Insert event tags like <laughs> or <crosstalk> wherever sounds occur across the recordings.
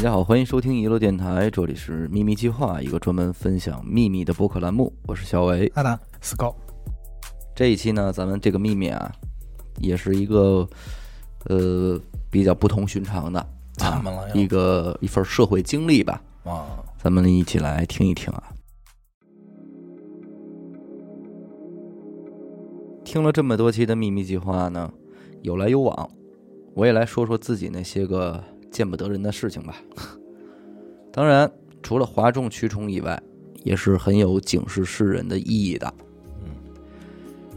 家好，欢迎收听一路电台，这里是秘密计划，一个专门分享秘密的播客栏目。我是小伟。阿达，Sco，这一期呢，咱们这个秘密啊，也是一个呃比较不同寻常的怎么了一？个一份社会经历吧，啊，咱们一起来听一听啊。听了这么多期的秘密计划呢，有来有往，我也来说说自己那些个见不得人的事情吧。当然，除了哗众取宠以外，也是很有警示世人的意义的。嗯，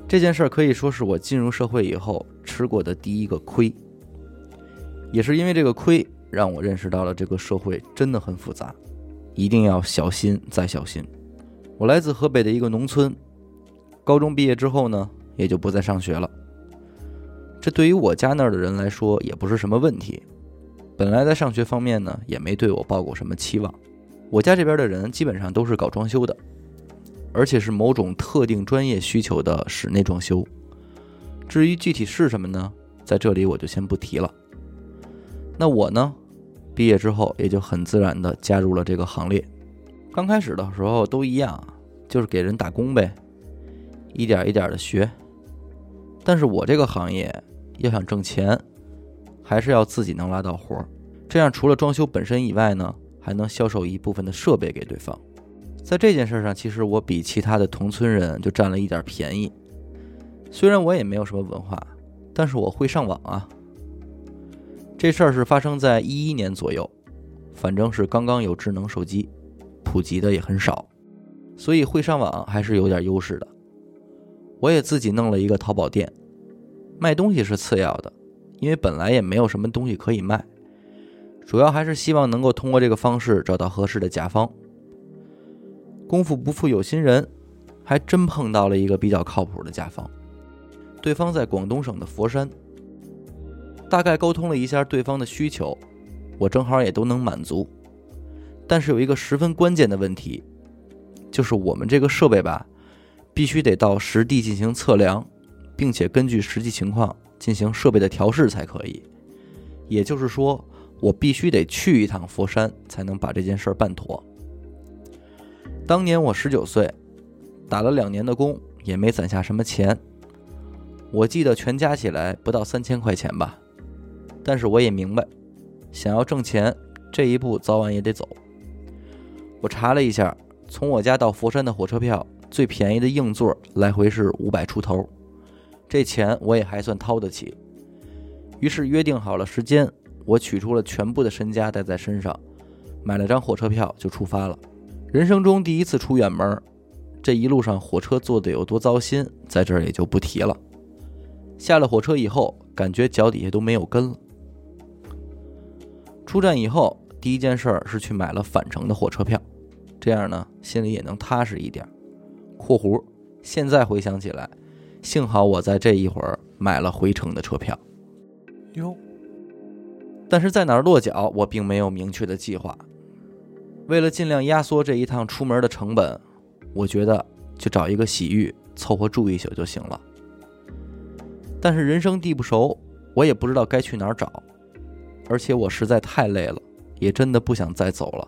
这件事儿可以说是我进入社会以后吃过的第一个亏，也是因为这个亏，让我认识到了这个社会真的很复杂，一定要小心再小心。我来自河北的一个农村，高中毕业之后呢，也就不再上学了。这对于我家那儿的人来说也不是什么问题，本来在上学方面呢，也没对我抱过什么期望。我家这边的人基本上都是搞装修的，而且是某种特定专业需求的室内装修。至于具体是什么呢，在这里我就先不提了。那我呢，毕业之后也就很自然的加入了这个行列。刚开始的时候都一样，就是给人打工呗，一点一点的学。但是我这个行业要想挣钱，还是要自己能拉到活儿，这样除了装修本身以外呢，还能销售一部分的设备给对方。在这件事上，其实我比其他的同村人就占了一点便宜。虽然我也没有什么文化，但是我会上网啊。这事儿是发生在一一年左右，反正是刚刚有智能手机，普及的也很少，所以会上网还是有点优势的。我也自己弄了一个淘宝店，卖东西是次要的，因为本来也没有什么东西可以卖，主要还是希望能够通过这个方式找到合适的甲方。功夫不负有心人，还真碰到了一个比较靠谱的甲方。对方在广东省的佛山，大概沟通了一下对方的需求，我正好也都能满足。但是有一个十分关键的问题，就是我们这个设备吧，必须得到实地进行测量，并且根据实际情况进行设备的调试才可以。也就是说，我必须得去一趟佛山，才能把这件事儿办妥。当年我十九岁，打了两年的工，也没攒下什么钱。我记得全加起来不到三千块钱吧，但是我也明白，想要挣钱，这一步早晚也得走。我查了一下，从我家到佛山的火车票，最便宜的硬座来回是五百出头，这钱我也还算掏得起。于是约定好了时间，我取出了全部的身家带在身上，买了张火车票就出发了。人生中第一次出远门，这一路上火车坐的有多糟心，在这儿也就不提了。下了火车以后，感觉脚底下都没有根了。出站以后，第一件事儿是去买了返程的火车票，这样呢，心里也能踏实一点。（括弧现在回想起来，幸好我在这一会儿买了回程的车票。哟，但是在哪儿落脚，我并没有明确的计划。为了尽量压缩这一趟出门的成本，我觉得就找一个洗浴凑合住一宿就行了。但是人生地不熟，我也不知道该去哪儿找，而且我实在太累了，也真的不想再走了。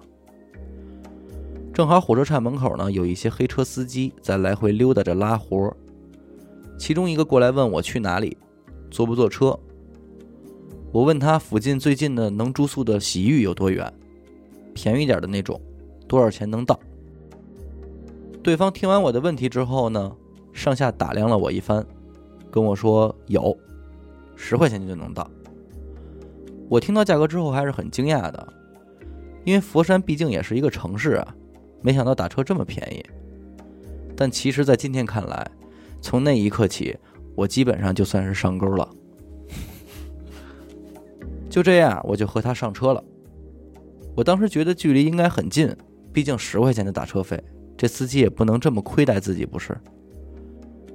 正好火车站门口呢，有一些黑车司机在来回溜达着拉活儿，其中一个过来问我去哪里，坐不坐车。我问他附近最近的能住宿的洗浴有多远，便宜点的那种，多少钱能到？对方听完我的问题之后呢，上下打量了我一番，跟我说有，十块钱就能到。我听到价格之后还是很惊讶的，因为佛山毕竟也是一个城市啊，没想到打车这么便宜。但其实，在今天看来，从那一刻起，我基本上就算是上钩了。就这样，我就和他上车了。我当时觉得距离应该很近，毕竟十块钱的打车费，这司机也不能这么亏待自己，不是？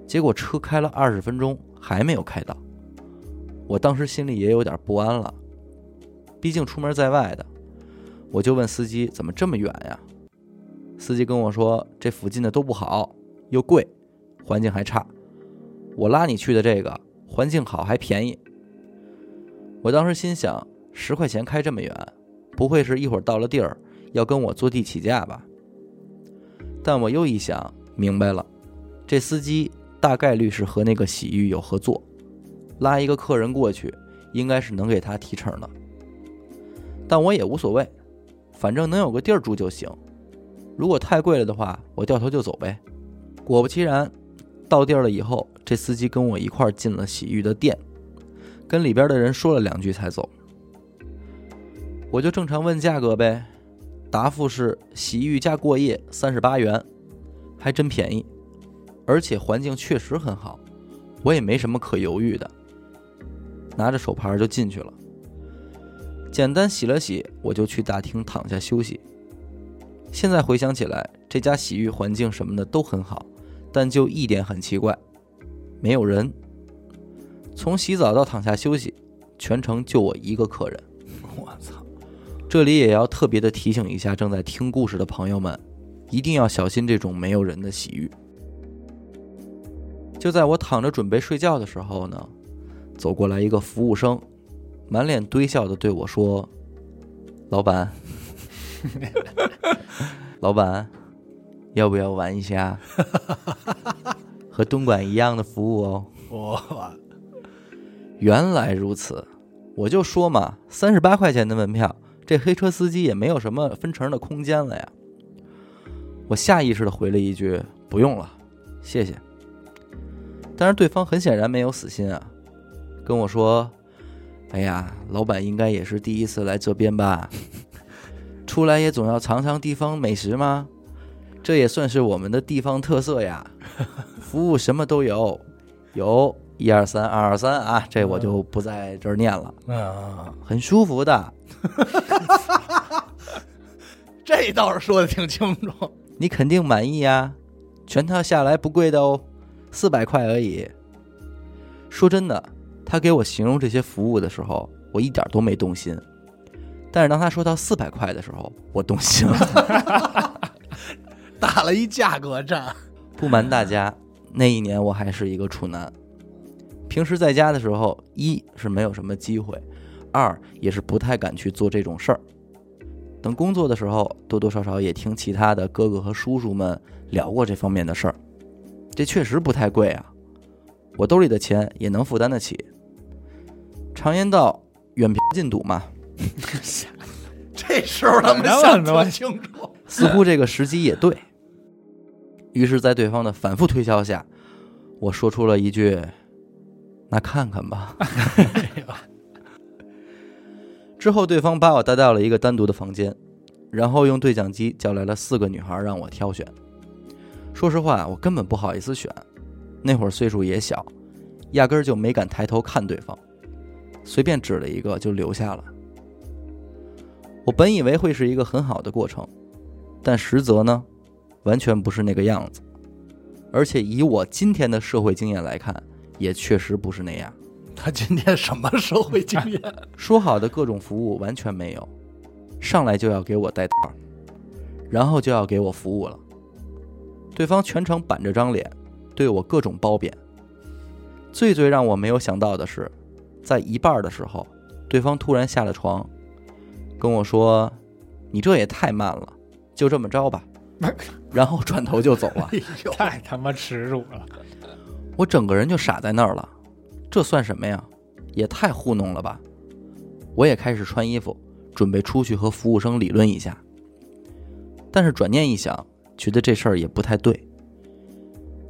结果车开了二十分钟还没有开到，我当时心里也有点不安了。毕竟出门在外的，我就问司机怎么这么远呀？司机跟我说这附近的都不好，又贵，环境还差。我拉你去的这个环境好还便宜。我当时心想，十块钱开这么远，不会是一会儿到了地儿要跟我坐地起价吧？但我又一想，明白了，这司机大概率是和那个洗浴有合作，拉一个客人过去，应该是能给他提成的。但我也无所谓，反正能有个地儿住就行。如果太贵了的话，我掉头就走呗。果不其然，到地儿了以后，这司机跟我一块儿进了洗浴的店，跟里边的人说了两句才走。我就正常问价格呗，答复是洗浴加过夜三十八元，还真便宜，而且环境确实很好，我也没什么可犹豫的，拿着手牌就进去了。简单洗了洗，我就去大厅躺下休息。现在回想起来，这家洗浴环境什么的都很好。但就一点很奇怪，没有人。从洗澡到躺下休息，全程就我一个客人。我操！这里也要特别的提醒一下正在听故事的朋友们，一定要小心这种没有人的洗浴。就在我躺着准备睡觉的时候呢，走过来一个服务生，满脸堆笑的对我说：“老板，老板。”要不要玩一下？和东莞一样的服务哦。哇，原来如此，我就说嘛，三十八块钱的门票，这黑车司机也没有什么分成的空间了呀。我下意识的回了一句：“不用了，谢谢。”但是对方很显然没有死心啊，跟我说：“哎呀，老板应该也是第一次来这边吧？出来也总要尝尝地方美食吗？”这也算是我们的地方特色呀，服务什么都有，有一二三二二三啊，这我就不在这儿念了。嗯，很舒服的，这倒是说的挺清楚。你肯定满意呀，全套下来不贵的哦，四百块而已。说真的，他给我形容这些服务的时候，我一点都没动心，但是当他说到四百块的时候，我动心了。打了一价格战。不瞒大家，那一年我还是一个处男。平时在家的时候，一是没有什么机会，二也是不太敢去做这种事儿。等工作的时候，多多少少也听其他的哥哥和叔叔们聊过这方面的事儿。这确实不太贵啊，我兜里的钱也能负担得起。常言道，远嫖近赌嘛。<laughs> 这时候他们想说清楚，似乎这个时机也对。于是，在对方的反复推销下，我说出了一句：“那看看吧。<laughs> ”之后，对方把我带到了一个单独的房间，然后用对讲机叫来了四个女孩让我挑选。说实话，我根本不好意思选，那会儿岁数也小，压根儿就没敢抬头看对方，随便指了一个就留下了。我本以为会是一个很好的过程，但实则呢？完全不是那个样子，而且以我今天的社会经验来看，也确实不是那样。他今天什么社会经验？<laughs> 说好的各种服务完全没有，上来就要给我带套，然后就要给我服务了。对方全程板着张脸，对我各种褒贬。最最让我没有想到的是，在一半的时候，对方突然下了床，跟我说：“你这也太慢了，就这么着吧。” <laughs> 然后转头就走了，<laughs> 太他妈耻辱了！我整个人就傻在那儿了，这算什么呀？也太糊弄了吧！我也开始穿衣服，准备出去和服务生理论一下。但是转念一想，觉得这事儿也不太对。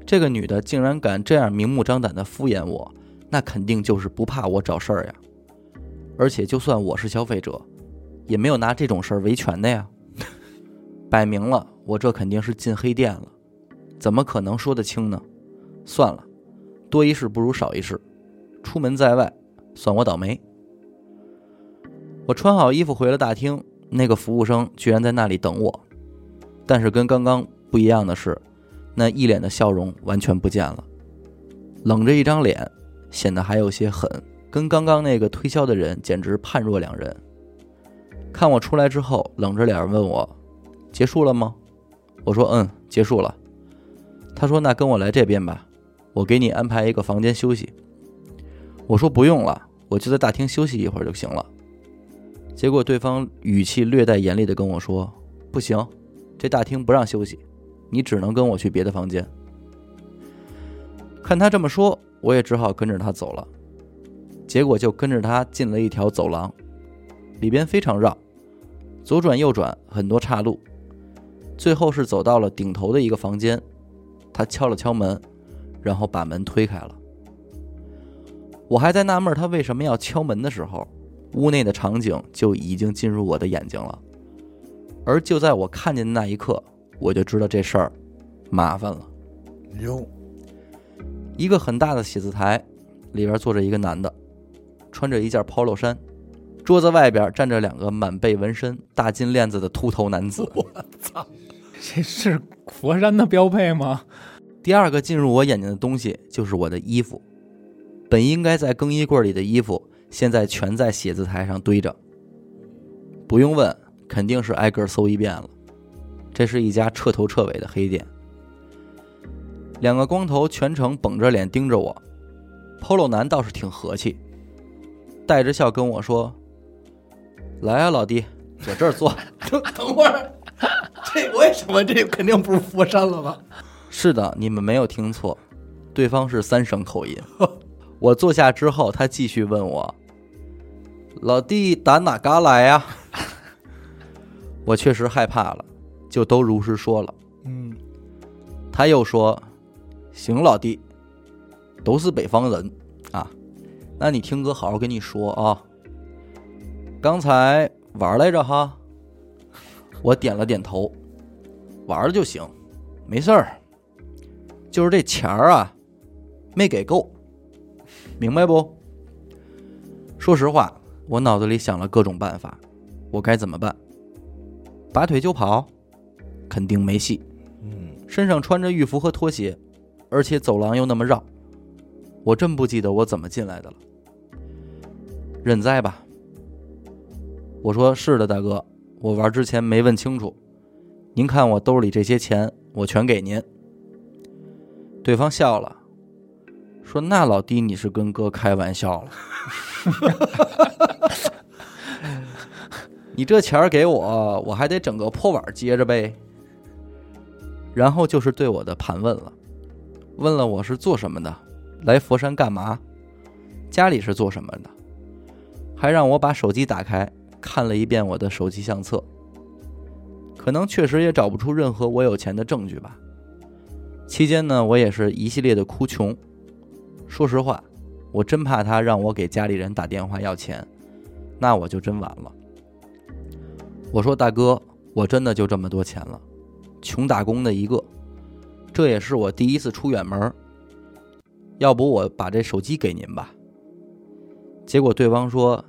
这个女的竟然敢这样明目张胆的敷衍我，那肯定就是不怕我找事儿呀！而且就算我是消费者，也没有拿这种事儿维权的呀！<laughs> 摆明了。我这肯定是进黑店了，怎么可能说得清呢？算了，多一事不如少一事。出门在外，算我倒霉。我穿好衣服回了大厅，那个服务生居然在那里等我。但是跟刚刚不一样的是，那一脸的笑容完全不见了，冷着一张脸，显得还有些狠，跟刚刚那个推销的人简直判若两人。看我出来之后，冷着脸问我：“结束了吗？”我说嗯，结束了。他说那跟我来这边吧，我给你安排一个房间休息。我说不用了，我就在大厅休息一会儿就行了。结果对方语气略带严厉的跟我说：“不行，这大厅不让休息，你只能跟我去别的房间。”看他这么说，我也只好跟着他走了。结果就跟着他进了一条走廊，里边非常绕，左转右转很多岔路，最后是走到了顶头的一个房间。他敲了敲门，然后把门推开了。我还在纳闷他为什么要敲门的时候，屋内的场景就已经进入我的眼睛了。而就在我看见的那一刻，我就知道这事儿麻烦了。哟，一个很大的写字台，里边坐着一个男的，穿着一件 polo 衫，桌子外边站着两个满背纹身、大金链子的秃头男子。<laughs> 我操！这是佛山的标配吗？第二个进入我眼睛的东西就是我的衣服，本应该在更衣柜里的衣服，现在全在写字台上堆着。不用问，肯定是挨个搜一遍了。这是一家彻头彻尾的黑店。两个光头全程绷着脸盯着我，polo 男倒是挺和气，带着笑跟我说：“来啊，老弟，在这儿坐。”等 <laughs> 等会儿，这为什么这肯定不是佛山了吧？是的，你们没有听错，对方是三省口音。<laughs> 我坐下之后，他继续问我：“老弟打哪嘎来呀？” <laughs> 我确实害怕了，就都如实说了。嗯，他又说：“行，老弟，都是北方人啊，那你听哥好好跟你说啊。刚才玩来着哈。”我点了点头，玩了就行，没事儿。就是这钱儿啊，没给够，明白不？说实话，我脑子里想了各种办法，我该怎么办？拔腿就跑，肯定没戏。嗯，身上穿着浴服和拖鞋，而且走廊又那么绕，我真不记得我怎么进来的了。认栽吧。我说是的，大哥。我玩之前没问清楚，您看我兜里这些钱，我全给您。对方笑了，说：“那老弟，你是跟哥开玩笑了？<laughs> 你这钱给我，我还得整个破碗接着呗。”然后就是对我的盘问了，问了我是做什么的，来佛山干嘛，家里是做什么的，还让我把手机打开。看了一遍我的手机相册，可能确实也找不出任何我有钱的证据吧。期间呢，我也是一系列的哭穷。说实话，我真怕他让我给家里人打电话要钱，那我就真完了。我说大哥，我真的就这么多钱了，穷打工的一个，这也是我第一次出远门。要不我把这手机给您吧。结果对方说：“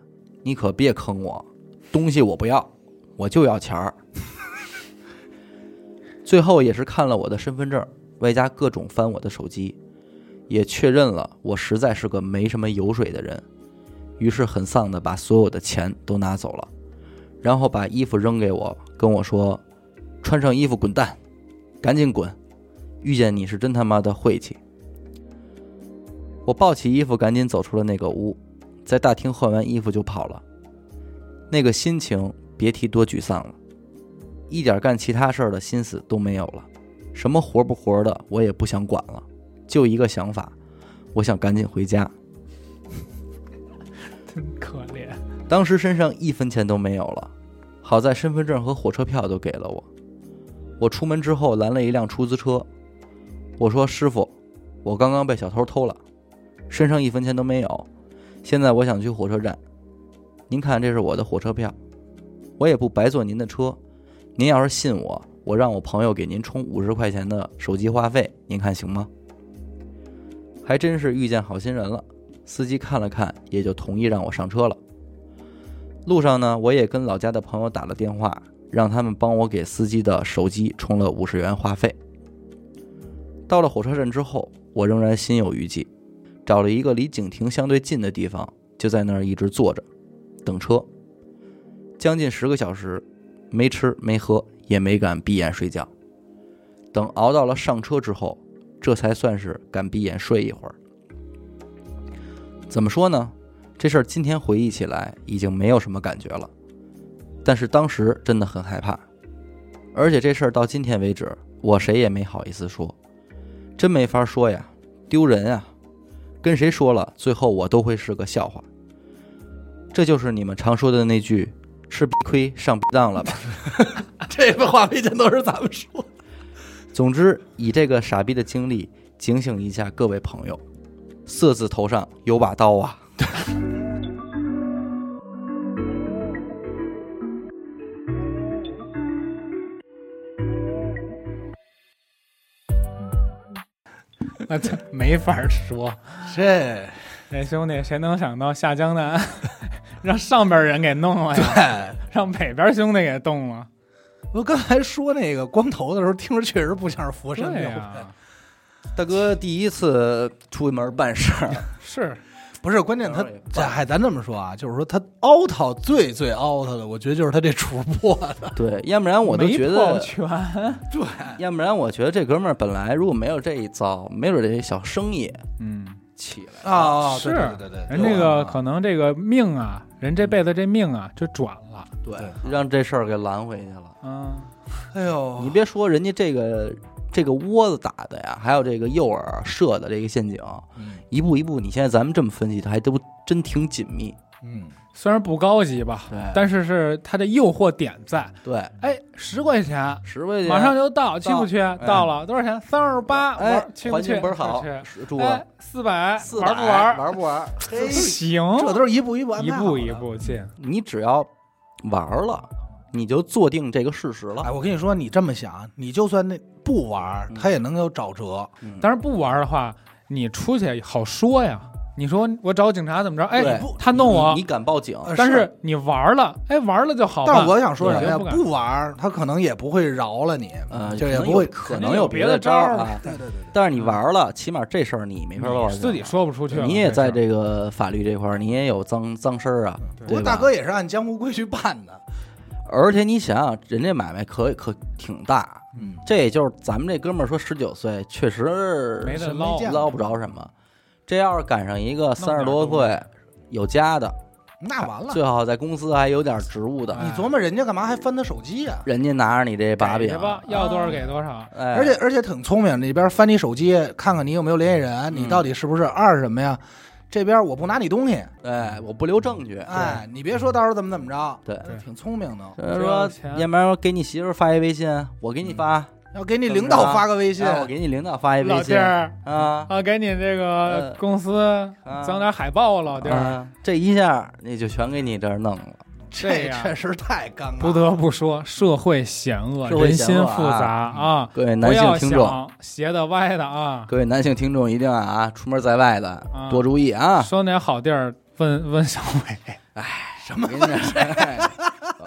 你可别坑我。”东西我不要，我就要钱儿。最后也是看了我的身份证，外加各种翻我的手机，也确认了我实在是个没什么油水的人。于是很丧的把所有的钱都拿走了，然后把衣服扔给我，跟我说：“穿上衣服滚蛋，赶紧滚！遇见你是真他妈的晦气。”我抱起衣服赶紧走出了那个屋，在大厅换完衣服就跑了。那个心情别提多沮丧了，一点干其他事儿的心思都没有了，什么活不活的我也不想管了，就一个想法，我想赶紧回家。<laughs> 真可怜。当时身上一分钱都没有了，好在身份证和火车票都给了我。我出门之后拦了一辆出租车，我说：“师傅，我刚刚被小偷偷了，身上一分钱都没有，现在我想去火车站。”您看，这是我的火车票，我也不白坐您的车。您要是信我，我让我朋友给您充五十块钱的手机话费，您看行吗？还真是遇见好心人了。司机看了看，也就同意让我上车了。路上呢，我也跟老家的朋友打了电话，让他们帮我给司机的手机充了五十元话费。到了火车站之后，我仍然心有余悸，找了一个离景亭相对近的地方，就在那儿一直坐着。等车，将近十个小时，没吃没喝，也没敢闭眼睡觉。等熬到了上车之后，这才算是敢闭眼睡一会儿。怎么说呢？这事儿今天回忆起来已经没有什么感觉了，但是当时真的很害怕，而且这事儿到今天为止，我谁也没好意思说，真没法说呀，丢人啊！跟谁说了，最后我都会是个笑话。这就是你们常说的那句“吃亏上当”了吧？这个话毕竟都是咱们说。总之，以这个傻逼的经历警醒一下各位朋友，色字头上有把刀啊！那这没法说。这那兄弟，谁能想到下江南让上边人给弄了呀？对，让北边兄弟给动了。我刚才说那个光头的时候，听着确实不像是佛山对庙呀、大哥第一次出门办事儿，<laughs> 是不是关键他当然也这还咱这么说啊，就是说他 out 最最 out 的，我觉得就是他这厨破的，<laughs> 对，要不然我都觉得，全。对，要不然我觉得这哥们儿本来如果没有这一遭，没准这小生意嗯，起来。啊，是对对对对，人这个可能这个命啊，人这辈子这命啊就转了。对，让这事儿给拦回去了。嗯，哎呦，你别说人家这个这个窝子打的呀，还有这个诱饵设的这个陷阱，嗯一步一步，你现在咱们这么分析，它还都真挺紧密。嗯，虽然不高级吧，对但是是它的诱惑点在。对，哎，十块钱十块钱马上就到，去不去？哎到了多少钱？三十八，哎玩，去不环去？境倍儿好住哎，四百，四玩不玩？玩不玩？<laughs> 嘿，行，这都是一步一步一步一。步进。你只要玩了，你就坐定这个事实了哎，。我跟你说，你这么想，你就算那不玩，嗯他也能有找辙。嗯但是不玩的话，你出去好说呀。你说我找警察怎么着？哎对，他弄我你，你敢报警？呃但是你玩了，哎，玩了就好办。但是我想说什么呀？不玩，他可能也不会饶了你，呃，就也不会。可能有别别的招儿啊。对对对对，但是你玩了，起码这事儿你没法报警，自己说不出去。你也在这个法律这块儿，你也有脏脏事儿啊。不过大哥也是按江湖规矩办的。而且你想想，人家买卖可可挺大，嗯，这也就是咱们这哥们儿说十九岁，确实没捞。捞不着什么。这要是赶上一个三十多岁有家的，那完了，最好在公司还有点职务的，哎你琢磨人家干嘛还翻他手机呀？人家拿着你这把柄。吧，要多少给多少。哎，而且而且挺聪明，那边翻你手机，看看你有没有联系人，你嗯到底是不是二什么呀？这边我不拿你东西，哎，我不留证据，哎，你别说到时候怎么怎么着，对。挺聪明的。就是说，要不然我给你媳妇发一微信，我给你发，要给你领导发个微信，哎我给你领导发一微老弟信儿啊啊，给你这个呃公司啊整点海报啊，老弟儿。啊，这一下你就全给你这儿弄了。这确实太尴尬了。不得不说，社会险恶，人心复杂啊！各位男性听众，想斜的歪的啊！各位男性听众一定要啊，出门在外的啊多注意啊！说点好地儿，问问小伟。<laughs> 什么我跟你说，哎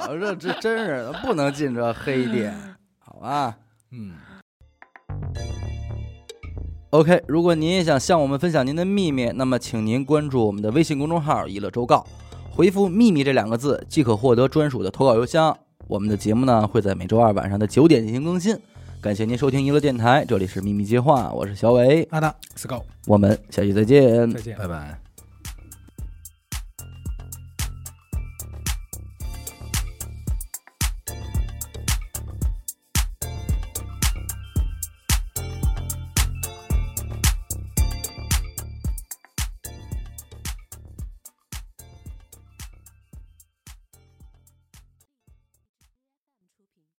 我这这真是不能进这黑店，好吧嗯，？OK，如果您也想向我们分享您的秘密，那么请您关注我们的微信公众号“娱乐周告”，回复“秘密”这两个字，即可获得专属的投稿邮箱。我们的节目呢会在每周二晚上的九点进行更新。感谢您收听娱乐电台，这里是秘密计划，我是小伟，好的我们下期再见，再见。拜拜。